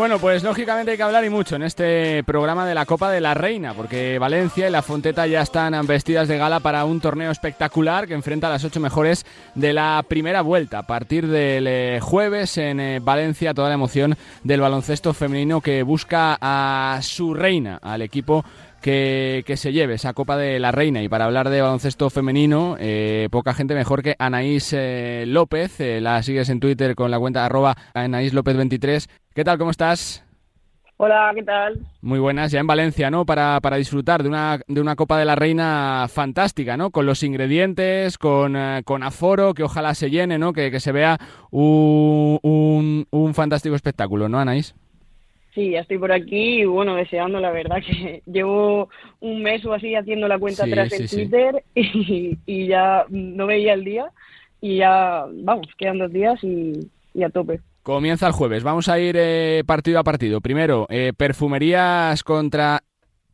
Bueno, pues lógicamente hay que hablar y mucho en este programa de la Copa de la Reina, porque Valencia y la Fonteta ya están vestidas de gala para un torneo espectacular que enfrenta a las ocho mejores de la primera vuelta. A partir del eh, jueves en eh, Valencia, toda la emoción del baloncesto femenino que busca a su reina, al equipo que, se lleve esa Copa de la Reina. Y para hablar de baloncesto femenino, eh, poca gente mejor que Anaís eh, López. Eh, la sigues en Twitter con la cuenta arroba Anaís López 23. ¿Qué tal? ¿Cómo estás? Hola, ¿qué tal? Muy buenas, ya en Valencia, ¿no? Para, para disfrutar de una, de una Copa de la Reina fantástica, ¿no? Con los ingredientes, con, con aforo, que ojalá se llene, ¿no? Que, que se vea un, un, un fantástico espectáculo, ¿no, Anaís? Sí, ya estoy por aquí y bueno, deseando la verdad que llevo un mes o así haciendo la cuenta atrás en Twitter y, ya no veía el día y ya, vamos, quedan dos días y, a tope. Comienza el jueves. Vamos a ir eh, partido a partido. Primero, eh, perfumerías contra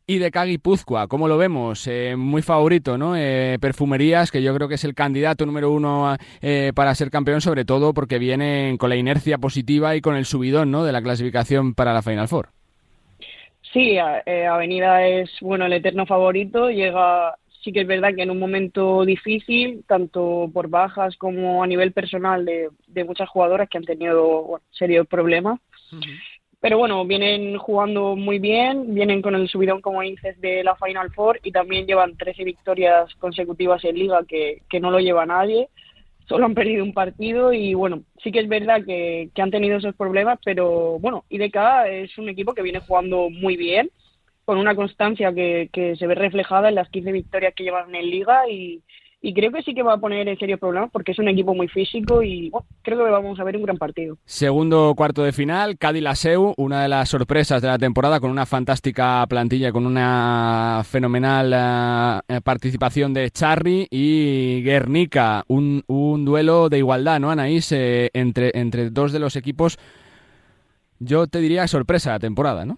y de Guipúzcoa, ¿cómo lo vemos? Eh, muy favorito, ¿no? Eh, perfumerías, que yo creo que es el candidato número uno eh, para ser campeón, sobre todo porque vienen con la inercia positiva y con el subidón, ¿no? De la clasificación para la Final Four. Sí, Avenida es, bueno, el eterno favorito. Llega, sí que es verdad que en un momento difícil, tanto por bajas como a nivel personal de, muchas jugadoras que han tenido serios problemas. Pero bueno, vienen jugando muy bien, vienen con el subidón, como dices, de la Final Four y también llevan 13 victorias consecutivas en Liga, que, que no lo lleva nadie. Solo han perdido un partido y bueno, sí que es verdad que, que han tenido esos problemas, pero bueno, IDK es un equipo que viene jugando muy bien, con una constancia que, que se ve reflejada en las 15 victorias que llevan en Liga y, y creo que sí que va a poner en serio problemas porque es un equipo muy físico y creo que vamos a ver un gran partido. Segundo cuarto de final, Cádiz Laseu, una de las sorpresas de la temporada con una fantástica plantilla, con una fenomenal eh, participación de Charry y Guernica, un, un, duelo de igualdad, ¿no, Anaís? Eh, entre, entre dos de los equipos, yo te diría sorpresa la temporada, ¿no?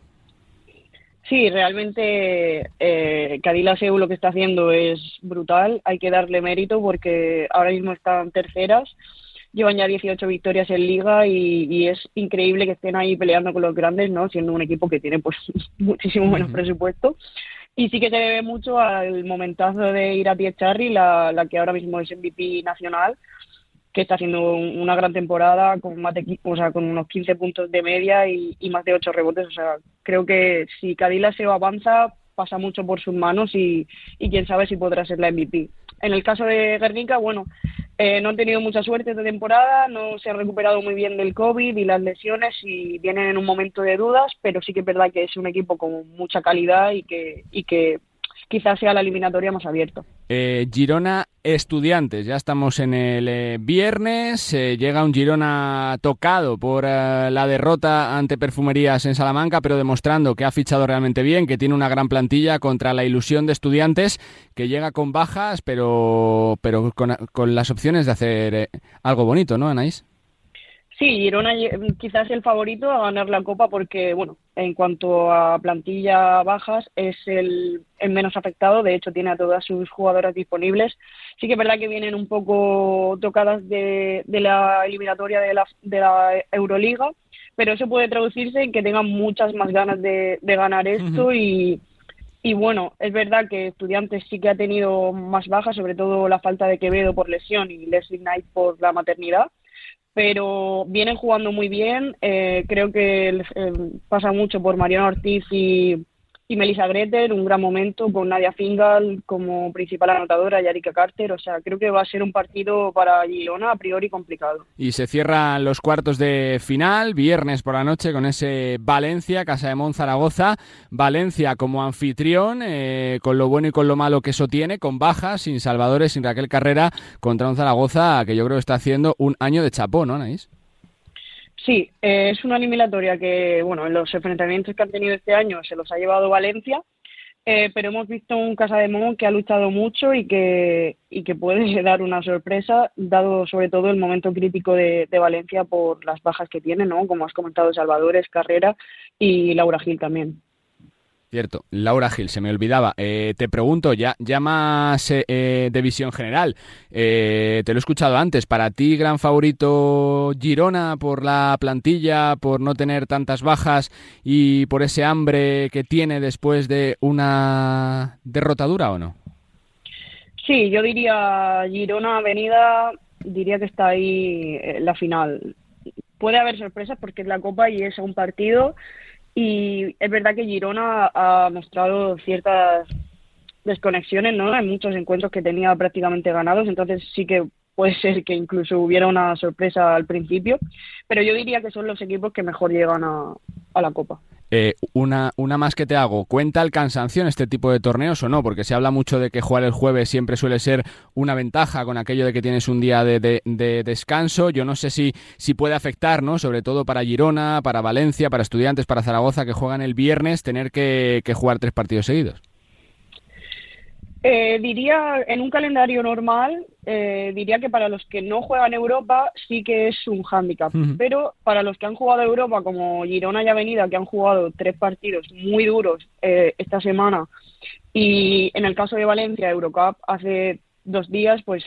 Sí, realmente eh, lo que está haciendo es brutal. Hay que darle mérito porque ahora mismo están terceras. Llevan ya 18 victorias en liga y, es increíble que estén ahí peleando con los grandes, ¿no? Siendo un equipo que tiene pues muchísimo menos presupuesto. Y sí que se debe mucho al momentazo de ir a Charry, la, la que ahora mismo es MVP nacional, que está haciendo una gran temporada con más de, o sea, con unos 15 puntos de media y, más de 8 rebotes. O sea, creo que si Cadila se avanza, pasa mucho por sus manos y, quién sabe si podrá ser la MVP. En el caso de Guernica, bueno, eh, no han tenido mucha suerte esta temporada, no se han recuperado muy bien del COVID y las lesiones y vienen en un momento de dudas, pero sí que es verdad que es un equipo con mucha calidad y que, y que quizás sea la eliminatoria más abierta. Eh, Girona Estudiantes, ya estamos en el eh, viernes, eh, llega un Girona tocado por la derrota ante Perfumerías en Salamanca, pero demostrando que ha fichado realmente bien, que tiene una gran plantilla contra la ilusión de Estudiantes, que llega con bajas, pero, pero con, con las opciones de hacer algo bonito, ¿no, Anaís? Sí, Girona quizás el favorito a ganar la Copa porque, bueno, en cuanto a plantilla bajas, es el, menos afectado. De hecho, tiene a todas sus jugadoras disponibles. Sí que es verdad que vienen un poco tocadas de, la eliminatoria de la, de la Euroliga, pero eso puede traducirse en que tengan muchas más ganas de, ganar esto y, y bueno, es verdad que Estudiantes sí que ha tenido más bajas, sobre todo la falta de Quevedo por lesión y Leslie Knight por la maternidad pero vienen jugando muy bien. Eh, creo que pasa mucho por Mariano Ortiz y, y Melissa Greter, un gran momento con Nadia Fingal como principal anotadora y Erika Carter. O sea, creo que va a ser un partido para Girona a priori complicado. Y se cierran los cuartos de final, viernes por la noche, con ese Valencia, Casa de Mon Zaragoza. Valencia como anfitrión, eh, con lo bueno y con lo malo que eso tiene, con bajas, sin Salvadores, sin Raquel Carrera, contra un Zaragoza que yo creo que está haciendo un año de chapó, ¿no, Anaís? Sí, eh, es una eliminatoria que, bueno, en los enfrentamientos que han tenido este año se los ha llevado Valencia, eh, pero hemos visto un Casa de Mon que ha luchado mucho y que, y que puede dar una sorpresa, dado sobre todo el momento crítico de, Valencia por las bajas que tiene, ¿no? Como has comentado, Salvadores, Carrera y Laura Gil también. Cierto, Laura Gil, se me olvidaba. Eh, te pregunto, ya, ya más eh, eh, de visión general, te lo he escuchado antes, ¿para ti gran favorito Girona por la plantilla, por no tener tantas bajas y por ese hambre que tiene después de una derrotadura o no? Sí, yo diría Girona Avenida, diría que está ahí en la final. Puede haber sorpresas porque es la Copa y es un partido y es verdad que Girona ha mostrado ciertas desconexiones ¿no? en muchos encuentros que tenía prácticamente ganados, entonces sí que puede ser que incluso hubiera una sorpresa al principio, pero yo diría que son los equipos que mejor llegan a, la Copa. Eh, una, una más que te hago, ¿cuenta el cansancio en este tipo de torneos o no? Porque se habla mucho de que jugar el jueves siempre suele ser una ventaja con aquello de que tienes un día de, de, descanso. Yo no sé si, si puede afectar, ¿no? Sobre todo para Girona, para Valencia, para estudiantes, para Zaragoza, que juegan el viernes, tener que jugar tres partidos seguidos. Eh, diría, en un calendario normal, eh, diría que para los que no juegan Europa sí que es un hándicap, pero para los que han jugado Europa, como Girona y Avenida, que han jugado tres partidos muy duros eh, esta semana, y en el caso de Valencia, Eurocup hace dos días, pues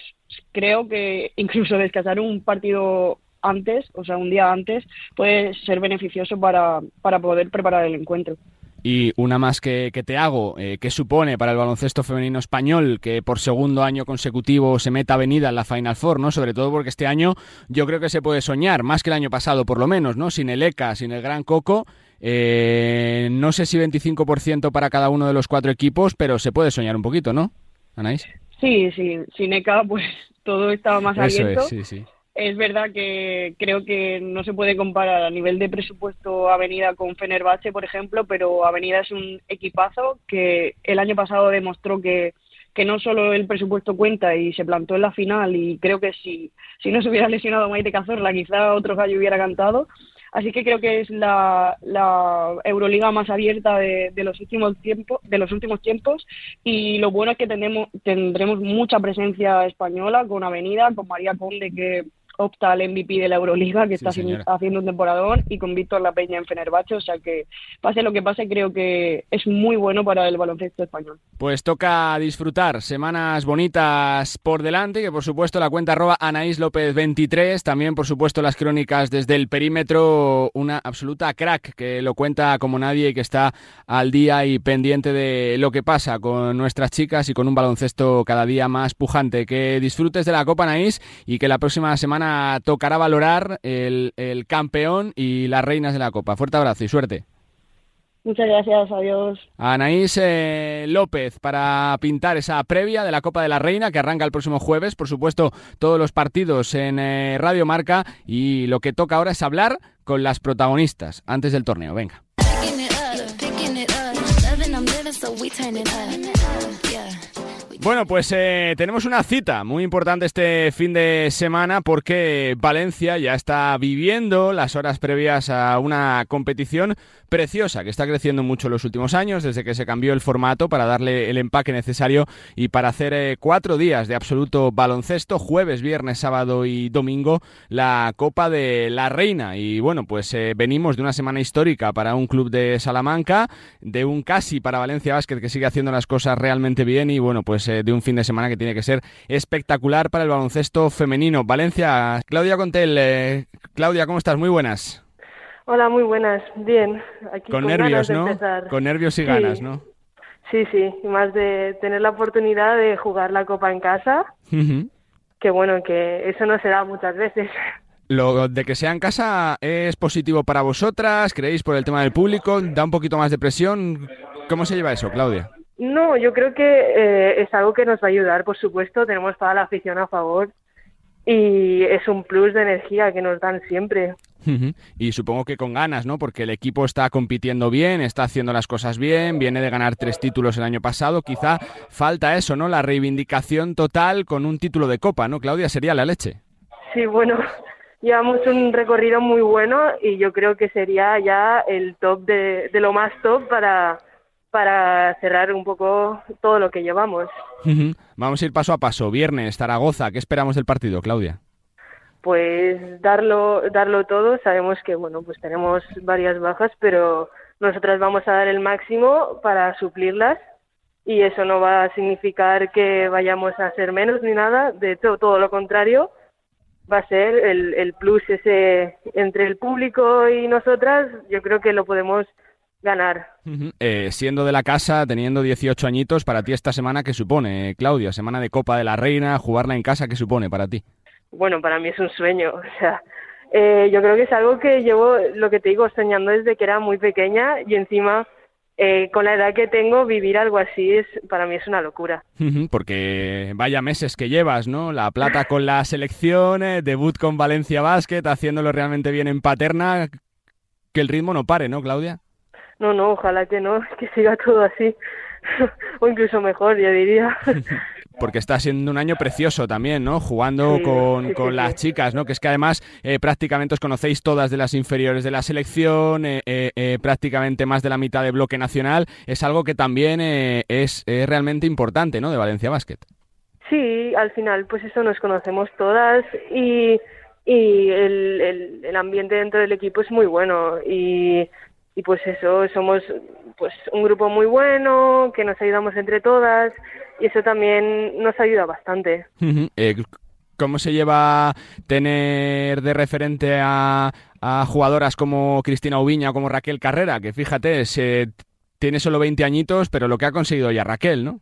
creo que incluso descansar un partido antes, o sea, un día antes, puede ser beneficioso para, para poder preparar el encuentro. Y una más que, te hago, eh, ¿qué supone para el baloncesto femenino español que por segundo año consecutivo se meta Avenida en la Final Four, ¿no? Sobre todo porque este año yo creo que se puede soñar, más que el año pasado por lo menos, ¿no? Sin el ECA, sin el Gran Coco, eh, no sé si 25% para cada uno de los cuatro equipos, pero se puede soñar un poquito, ¿no, Anaís? Sí, sí, sin ECA pues todo estaba más abierto. sí, sí. Es verdad que creo que no se puede comparar a nivel de presupuesto Avenida con Fenerbahce, por ejemplo, pero Avenida es un equipazo que el año pasado demostró que, que no solo el presupuesto cuenta y se plantó en la final y creo que si, si no se hubiera lesionado Maite Cazorla quizá otro gallo hubiera cantado. Así que creo que es la, la Euroliga más abierta de, de, los últimos tiempos, de los últimos tiempos y lo bueno es que tenemos, tendremos mucha presencia española con Avenida, con María Conde que opta al MVP de la Euroliga, que está haciendo un temporadón, y con Víctor La Peña en Fenerbahce, o sea que pase lo que pase, creo que es muy bueno para el baloncesto español. Pues toca disfrutar, semanas bonitas por delante, que por supuesto la cuenta arroba Anaís López 23, también por supuesto las crónicas desde el perímetro, una absoluta crack que lo cuenta como nadie y que está al día y pendiente de lo que pasa con nuestras chicas y con un baloncesto cada día más pujante. Que disfrutes de la Copa Anaís y que la próxima semana tocará valorar el, campeón y las reinas de la Copa. Fuerte abrazo y suerte. Muchas gracias, adiós. Anaís eh, López para pintar esa previa de la Copa de la Reina que arranca el próximo jueves. Por supuesto, todos los partidos en eh, Radio Marca y lo que toca ahora es hablar con las protagonistas antes del torneo. Venga. Bueno, pues eh, tenemos una cita muy importante este fin de semana porque Valencia ya está viviendo las horas previas a una competición preciosa que está creciendo mucho en los últimos años desde que se cambió el formato para darle el empaque necesario y para hacer eh, cuatro días de absoluto baloncesto, jueves, viernes, sábado y domingo, la Copa de la Reina. Y bueno, pues eh, venimos de una semana histórica para un club de Salamanca, de un casi para Valencia Basket que sigue haciendo las cosas realmente bien y bueno, pues eh, de un fin de semana que tiene que ser espectacular para el baloncesto femenino. Valencia, Claudia Contel. Eh, Claudia, ¿cómo estás? Muy buenas. Hola, muy buenas. Bien. con, nervios, ¿no? Con nervios y ganas, ¿no? Sí, sí. Y más de tener la oportunidad de jugar la Copa en casa. Que bueno, que eso no se da muchas veces. Lo de que sea en casa es positivo para vosotras, creéis por el tema del público, da un poquito más de presión. ¿Cómo se lleva eso, Claudia? No, yo creo que eh, es algo que nos va a ayudar, por supuesto, tenemos toda la afición a favor y es un plus de energía que nos dan siempre. Y supongo que con ganas, ¿no? Porque el equipo está compitiendo bien, está haciendo las cosas bien, viene de ganar tres títulos el año pasado. Quizá falta eso, ¿no? La reivindicación total con un título de copa, ¿no? Claudia, sería la leche. Sí, bueno, llevamos un recorrido muy bueno y yo creo que sería ya el top de, de lo más top para, para cerrar un poco todo lo que llevamos. Vamos a ir paso a paso. Viernes, Zaragoza, ¿qué esperamos del partido, Claudia? Pues darlo, darlo todo. Sabemos que bueno, pues tenemos varias bajas, pero nosotras vamos a dar el máximo para suplirlas y eso no va a significar que vayamos a ser menos ni nada, de hecho todo lo contrario, va a ser el, el plus ese entre el público y nosotras, yo creo que lo podemos ganar. Eh, siendo de la casa, teniendo 18 añitos, para ti esta semana, ¿qué supone, Claudia? Semana de Copa de la Reina, jugarla en casa, ¿qué supone para ti? Bueno, para mí es un sueño, o sea, eh, yo creo que es algo que llevo, lo que te digo, soñando desde que era muy pequeña y encima eh, con la edad que tengo, vivir algo así es para mí es una locura. Porque vaya meses que llevas, ¿no? La plata con la selección, eh, debut con Valencia Basket, haciéndolo realmente bien en Paterna, que el ritmo no pare, ¿no, Claudia? No, no, ojalá que no, que siga todo así, o incluso mejor, yo diría. porque está siendo un año precioso también, ¿no? Jugando con, las chicas, ¿no? Que es que además eh, prácticamente os conocéis todas de las inferiores de la selección, eh, eh, prácticamente más de la mitad de bloque nacional. Es algo que también es, realmente importante, ¿no? De Valencia Basket. Sí, al final, pues eso nos conocemos todas y, y el, el ambiente dentro del equipo es muy bueno y y pues eso, somos pues un grupo muy bueno, que nos ayudamos entre todas y eso también nos ayuda bastante. Eh, ¿Cómo se lleva tener de referente a, jugadoras como Cristina Ubiña o como Raquel Carrera? Que fíjate, se, tiene solo 20 añitos, pero lo que ha conseguido ya Raquel, ¿no?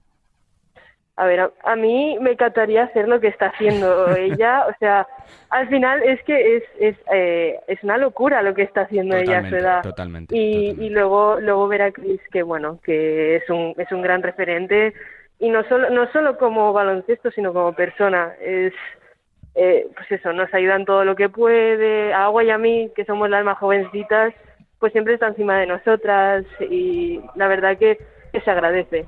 A ver, a, mí me encantaría hacer lo que está haciendo ella, o sea, al final es que es, es, eh, es una locura lo que está haciendo ella a su edad. Totalmente. Y, y luego, luego ver a Chris que, bueno, que es un, es un gran referente y no solo, no solo como baloncesto, sino como persona. Es, eh, pues eso, nos ayuda en todo lo que puede. A Agua y a mí, que somos las más jovencitas, pues siempre está encima de nosotras y la verdad que, se agradece.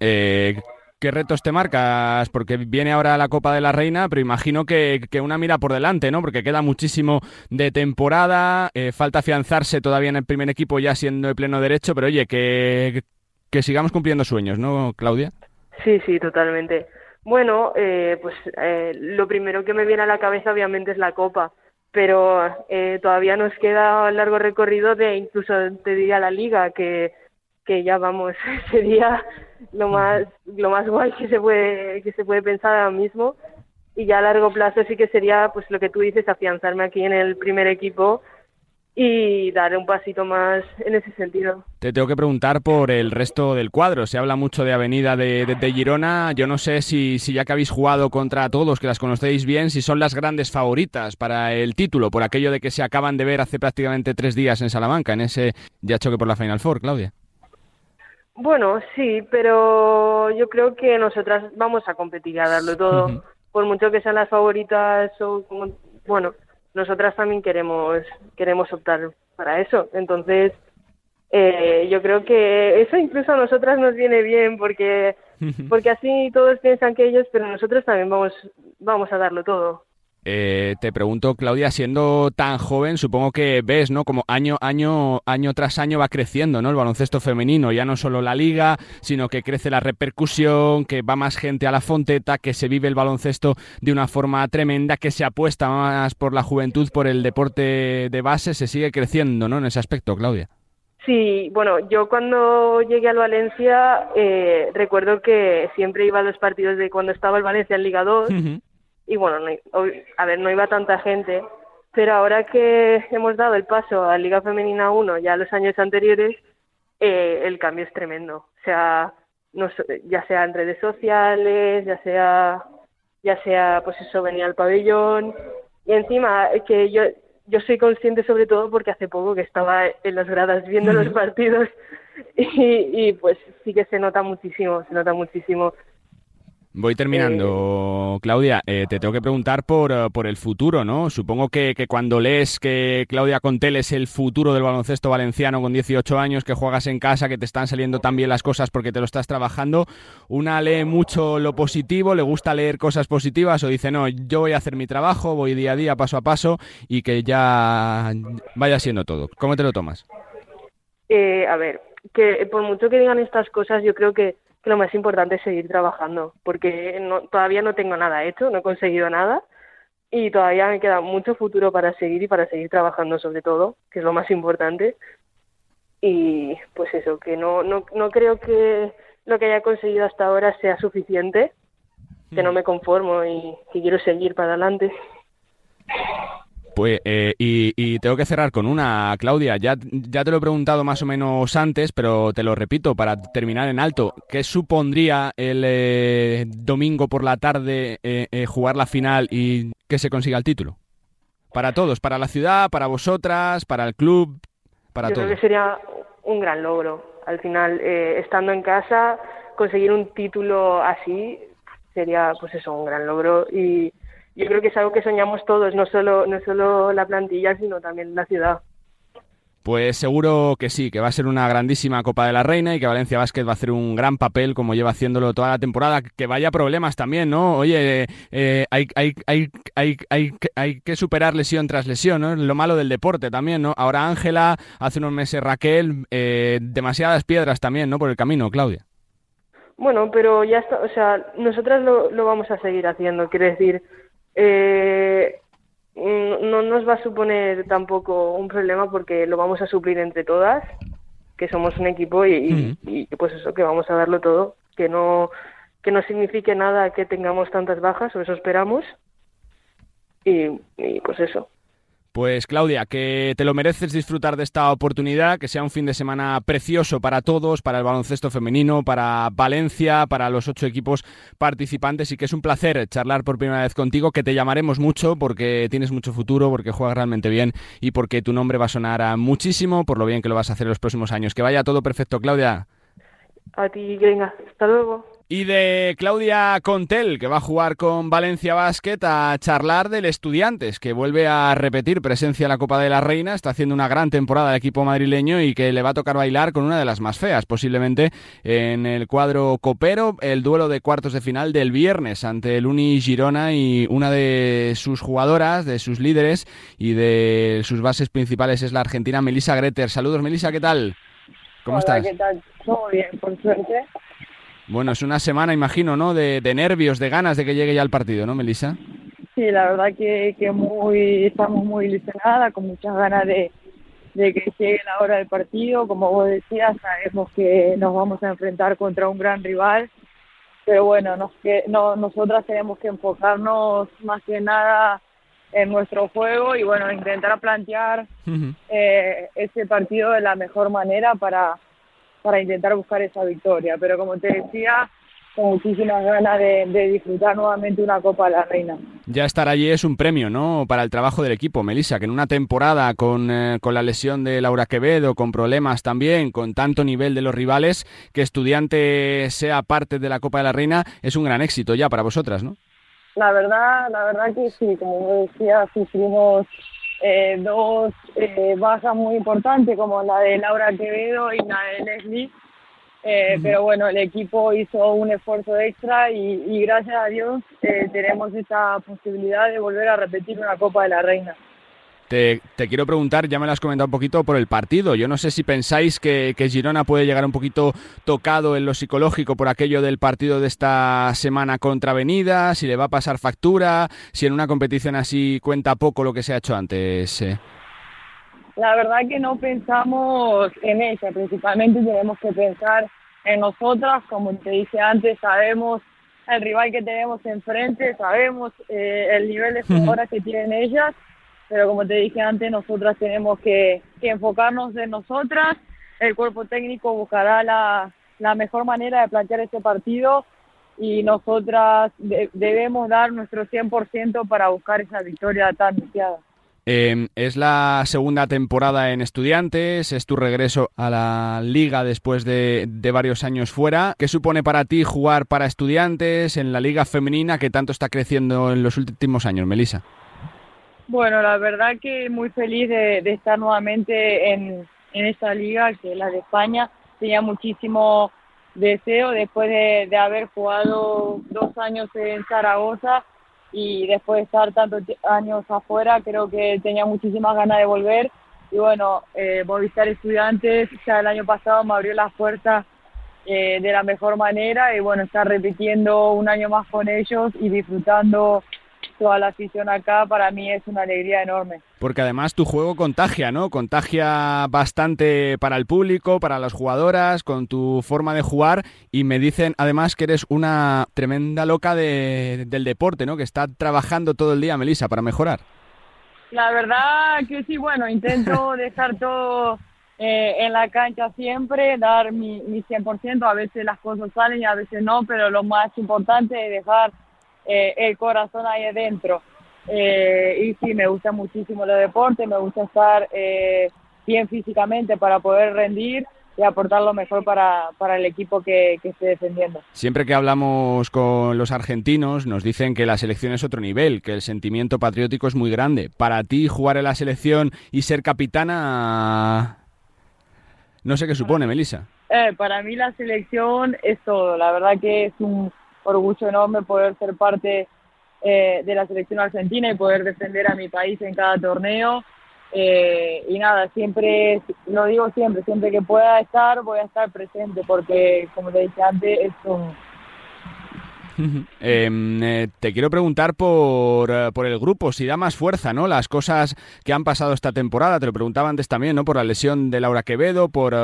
eh, ¿Qué retos te marcas? Porque viene ahora la Copa de la Reina, pero imagino que, una mira por delante, ¿no? Porque queda muchísimo de temporada, eh, falta afianzarse todavía en el primer equipo ya siendo de pleno derecho, pero oye, que, que sigamos cumpliendo sueños, ¿no, Claudia? Sí, sí, totalmente. Bueno, eh, pues eh, lo primero que me viene a la cabeza obviamente es la Copa, pero todavía nos queda largo recorrido de incluso te diría la Liga, que que ya vamos, sería lo más, lo más guay que se puede, que se puede pensar ahora mismo. Y ya a largo plazo sí que sería, pues lo que tú dices, afianzarme aquí en el primer equipo y dar un pasito más en ese sentido. Te tengo que preguntar por el resto del cuadro. Se habla mucho de Avenida de, de, Girona. Yo no sé si, si, ya que habéis jugado contra todos, que las conocéis bien, si son las grandes favoritas para el título, por aquello de que se acaban de ver hace prácticamente tres días en Salamanca, en ese ya choque por la Final Four, Claudia. Bueno, sí, pero yo creo que nosotras vamos a competir a darlo todo. Por mucho que sean las favoritas o bueno, nosotras también queremos queremos optar para eso. Entonces, eh, yo creo que eso incluso a nosotras nos viene bien porque porque así todos piensan que ellos, pero nosotros también vamos vamos a darlo todo. Eh, te pregunto, Claudia, siendo tan joven, supongo que ves, ¿no? Como año, año, año tras año va creciendo, ¿no? El baloncesto femenino, ya no solo la liga, sino que crece la repercusión, que va más gente a la fonteta, que se vive el baloncesto de una forma tremenda, que se apuesta más por la juventud, por el deporte de base, se sigue creciendo, ¿no? En ese aspecto, Claudia. Sí, bueno, yo cuando llegué al Valencia eh, recuerdo que siempre iba a los partidos de cuando estaba el Valencia en Liga 2 y bueno, a ver, no iba tanta gente, pero ahora que hemos dado el paso a Liga Femenina 1 ya los años anteriores, eh, el cambio es tremendo. O sea, no, ya sea en redes sociales, ya sea, ya sea, pues eso, venía al pabellón. Y encima, que yo, yo soy consciente sobre todo porque hace poco que estaba en las gradas viendo los partidos y, y pues sí que se nota muchísimo, se nota muchísimo Voy terminando, eh, Claudia. Eh, te tengo que preguntar por, eh, por el futuro, ¿no? Supongo que, que, cuando lees que Claudia Contel es el futuro del baloncesto valenciano con 18 años, que juegas en casa, que te están saliendo tan bien las cosas porque te lo estás trabajando, una lee mucho lo positivo, le gusta leer cosas positivas o dice, no, yo voy a hacer mi trabajo, voy día a día, paso a paso y que ya vaya siendo todo. ¿Cómo te lo tomas? a ver, que por mucho que digan estas cosas, yo creo que que lo más importante es seguir trabajando, porque no, todavía no tengo nada hecho, no he conseguido nada y todavía me queda mucho futuro para seguir y para seguir trabajando sobre todo, que es lo más importante. y pues eso, que no, no, no creo que lo que haya conseguido hasta ahora sea suficiente, que no mm. me conformo y que quiero seguir para adelante. Pues, eh, y, tengo que cerrar con una, Claudia. Ya, ya te lo he preguntado más o menos antes, pero te lo repito para terminar en alto. ¿Qué supondría el eh, domingo por la tarde eh, jugar la final y que se consiga el título? Para todos, para la ciudad, para vosotras, para el club, para Yo todos. Creo que sería un gran logro. Al final, estando en casa, conseguir un título así sería, pues eso, un gran logro y yo creo que es algo que soñamos todos, no solo, no solo la plantilla, sino también la ciudad. Pues seguro que sí, que va a ser una grandísima Copa de la Reina y que Valencia Basket va a hacer un gran papel como lleva haciéndolo toda la temporada. Que vaya problemas también, ¿no? Oye, eh, hay, hay, hay, hay, que superar lesión tras lesión, ¿no? Lo malo del deporte también, ¿no? Ahora Ángela, hace unos meses Raquel, eh, demasiadas piedras también, ¿no? Por el camino, Claudia. Bueno, pero ya está, o sea, nosotras lo, lo vamos a seguir haciendo, quiero decir eh, no nos va a suponer tampoco un problema porque lo vamos a suplir entre todas, que somos un equipo y, y, pues eso, que vamos a darlo todo, que no que no signifique nada que tengamos tantas bajas, o eso esperamos, y, y pues eso. Pues Claudia, que te lo mereces disfrutar de esta oportunidad, que sea un fin de semana precioso para todos, para el baloncesto femenino, para Valencia, para los ocho equipos participantes y que es un placer charlar por primera vez contigo, que te llamaremos mucho porque tienes mucho futuro, porque juegas realmente bien y porque tu nombre va a sonar muchísimo por lo bien que lo vas a hacer en los próximos años. Que vaya todo perfecto, Claudia. A ti, venga, hasta luego y de Claudia Contel, que va a jugar con Valencia Basket a charlar del Estudiantes, que vuelve a repetir presencia en la Copa de la Reina, está haciendo una gran temporada el equipo madrileño y que le va a tocar bailar con una de las más feas, posiblemente en el cuadro copero, el duelo de cuartos de final del viernes ante el Uni Girona y una de sus jugadoras, de sus líderes y de sus bases principales es la argentina Melissa Greter. Saludos Melissa, ¿qué tal? ¿Cómo estás? ¿qué tal? Todo bien, por suerte. Bueno, es una semana, imagino, ¿no? De, nervios, de ganas de que llegue ya el partido, ¿no, Melissa? Sí, la verdad que, que muy, estamos muy ilusionadas, con muchas ganas de, que llegue la hora del partido. Como vos decías, sabemos que nos vamos a enfrentar contra un gran rival, pero bueno, nos, que, no, nosotras tenemos que enfocarnos más que nada en nuestro juego y bueno, intentar plantear eh, ese partido de la mejor manera para para intentar buscar esa victoria. Pero como te decía, con muchísimas ganas de, disfrutar nuevamente una Copa de la Reina. Ya estar allí es un premio, ¿no? Para el trabajo del equipo, Melissa, que en una temporada con, eh, con, la lesión de Laura Quevedo, con problemas también, con tanto nivel de los rivales, que estudiante sea parte de la Copa de la Reina es un gran éxito ya para vosotras, ¿no? La verdad, la verdad que sí, como decía, sufrimos eh, dos eh, bajas muy importantes como la de Laura Quevedo y la de Leslie. Eh, pero bueno, el equipo hizo un esfuerzo extra y, y gracias a Dios eh, tenemos esta posibilidad de volver a repetir una Copa de la Reina. Te, quiero preguntar, ya me lo has comentado un poquito por el partido. Yo no sé si pensáis que, Girona puede llegar un poquito tocado en lo psicológico por aquello del partido de esta semana contra Avenida, si le va a pasar factura, si en una competición así cuenta poco lo que se ha hecho antes. Eh. La verdad que no pensamos en ella, principalmente tenemos que pensar en nosotras, como te dije antes, sabemos el rival que tenemos enfrente, sabemos eh, el nivel de jugadoras que tienen ellas pero como te dije antes, nosotras tenemos que, enfocarnos en nosotras, el cuerpo técnico buscará la, mejor manera de plantear este partido y nosotras debemos dar nuestro 100% para buscar esa victoria tan deseada. Em, es la segunda temporada en Estudiantes, es tu regreso a la liga después de, de, varios años fuera. ¿Qué supone para ti jugar para Estudiantes en la liga femenina que tanto está creciendo en los últimos años, Melissa? Bueno, la verdad que muy feliz de, estar nuevamente en, en esta liga, que es la de España. Tenía muchísimo deseo después de, haber jugado dos años en Zaragoza y después de estar tantos años afuera, creo que tenía muchísimas ganas de volver. Y bueno, eh, Movistar Estudiantes ya el año pasado me abrió las puertas eh, de la mejor manera y bueno, estar repitiendo un año más con ellos y disfrutando toda la afición acá, para mí es una alegría enorme. Porque además tu juego contagia, ¿no? Contagia bastante para el público, para las jugadoras, con tu forma de jugar y me dicen además que eres una tremenda loca de, del deporte, ¿no? Que está trabajando todo el día, Melissa, para mejorar. La verdad que sí, bueno, intento dejar todo eh, en la cancha siempre, dar mi, mi 100%, a veces las cosas salen y a veces no, pero lo más importante es dejar eh, el corazón ahí adentro. Eh, y sí, me gusta muchísimo el deporte, me gusta estar eh, bien físicamente para poder rendir y aportar lo mejor para, para el equipo que, que esté defendiendo. Siempre que hablamos con los argentinos nos dicen que la selección es otro nivel, que el sentimiento patriótico es muy grande. Para ti jugar en la selección y ser capitana, no sé qué supone, Melissa. Eh, para mí la selección es todo, la verdad que es un orgullo enorme poder ser parte eh, de la selección argentina y poder defender a mi país en cada torneo. Eh, y nada, siempre, lo digo siempre, siempre que pueda estar, voy a estar presente porque, como te dije antes, es un... Em, eh, te quiero preguntar por, por, el grupo, si da más fuerza, ¿no? Las cosas que han pasado esta temporada, te lo preguntaba antes también, ¿no? Por la lesión de Laura Quevedo, por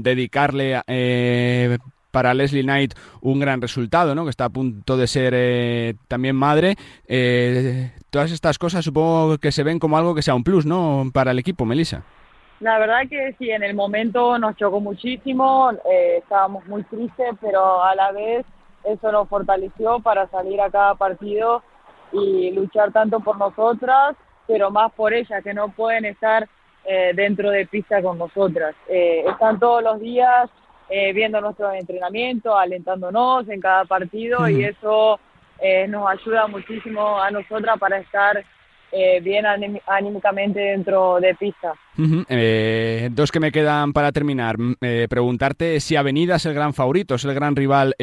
dedicarle eh, para Leslie Knight un gran resultado, ¿no? Que está a punto de ser eh, también madre. Eh, todas estas cosas supongo que se ven como algo que sea un plus, ¿no? Para el equipo, Melissa. La verdad que sí, en el momento nos chocó muchísimo, eh, estábamos muy tristes, pero a la vez eso nos fortaleció para salir a cada partido y luchar tanto por nosotras, pero más por ellas, que no pueden estar eh, dentro de pista con nosotras. Eh, están todos los días eh, viendo nuestros entrenamientos, alentándonos en cada partido y eso eh, nos ayuda muchísimo a nosotras para estar eh, bien anímicamente dentro de pista. Uh -huh. dos que me quedan para terminar. Eh, preguntarte si Avenida es el gran favorito, es el gran rival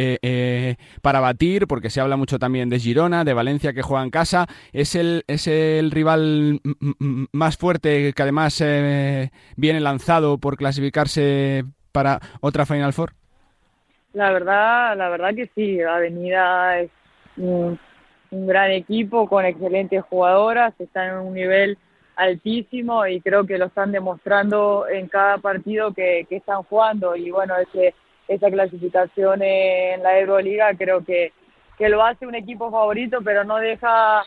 para batir, porque se habla mucho también de Girona, de Valencia que juega en casa. ¿Es el, es el rival más fuerte que además viene lanzado por clasificarse para otra Final Four? La verdad, la verdad que sí, Avenida es un, un, gran equipo con excelentes jugadoras, están en un nivel altísimo y creo que lo están demostrando en cada partido que, que están jugando y bueno, ese, esa clasificación en la Euroliga creo que, que lo hace un equipo favorito, pero no deja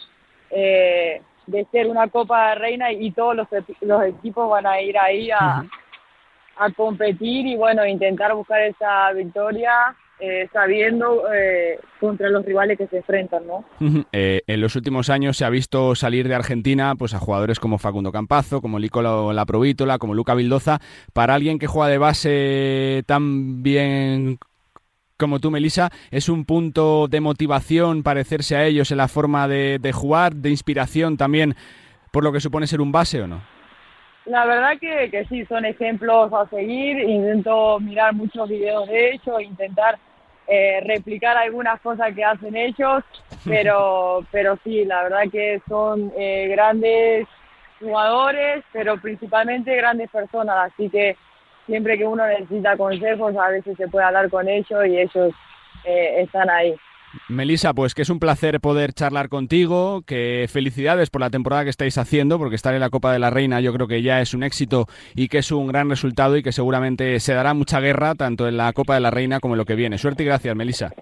eh, de ser una Copa de Reina y todos los, los equipos van a ir ahí a... Uh -huh a competir y bueno, intentar buscar esa victoria eh, sabiendo eh, contra los rivales que se enfrentan, ¿no? Eh, en los últimos años se ha visto salir de Argentina pues a jugadores como Facundo Campazo, como Licolo La Provítola, como Luca Vildoza. Para alguien que juega de base tan bien como tú, Melissa, ¿es un punto de motivación parecerse a ellos en la forma de, de jugar, de inspiración también por lo que supone ser un base o no? La verdad que, que sí, son ejemplos a seguir. Intento mirar muchos videos de ellos, intentar eh, replicar algunas cosas que hacen ellos, pero, pero sí, la verdad que son eh, grandes jugadores, pero principalmente grandes personas. Así que siempre que uno necesita consejos, a veces se puede hablar con ellos y ellos eh, están ahí. Melissa, pues que es un placer poder charlar contigo, que felicidades por la temporada que estáis haciendo, porque estar en la Copa de la Reina yo creo que ya es un éxito y que es un gran resultado y que seguramente se dará mucha guerra tanto en la Copa de la Reina como en lo que viene. Suerte y gracias, Melissa.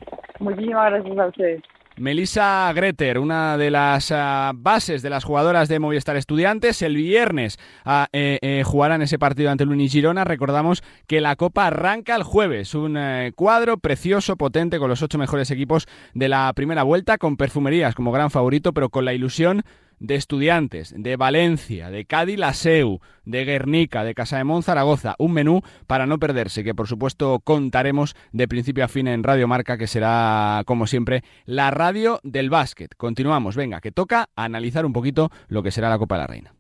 Muchísimas gracias a ustedes. Melissa Greter, una de las uh, bases de las jugadoras de Movistar Estudiantes, el viernes uh, eh, eh, jugarán ese partido ante el. Recordamos que la Copa arranca el jueves, un uh, cuadro precioso, potente, con los ocho mejores equipos de la primera vuelta, con perfumerías como gran favorito, pero con la ilusión de estudiantes, de Valencia, de Cádiz Laseu, de Guernica, de Casa de Monzaragoza, un menú para no perderse, que por supuesto contaremos de principio a fin en Radio Marca, que será, como siempre, la radio del básquet. Continuamos, venga, que toca analizar un poquito lo que será la Copa de la Reina.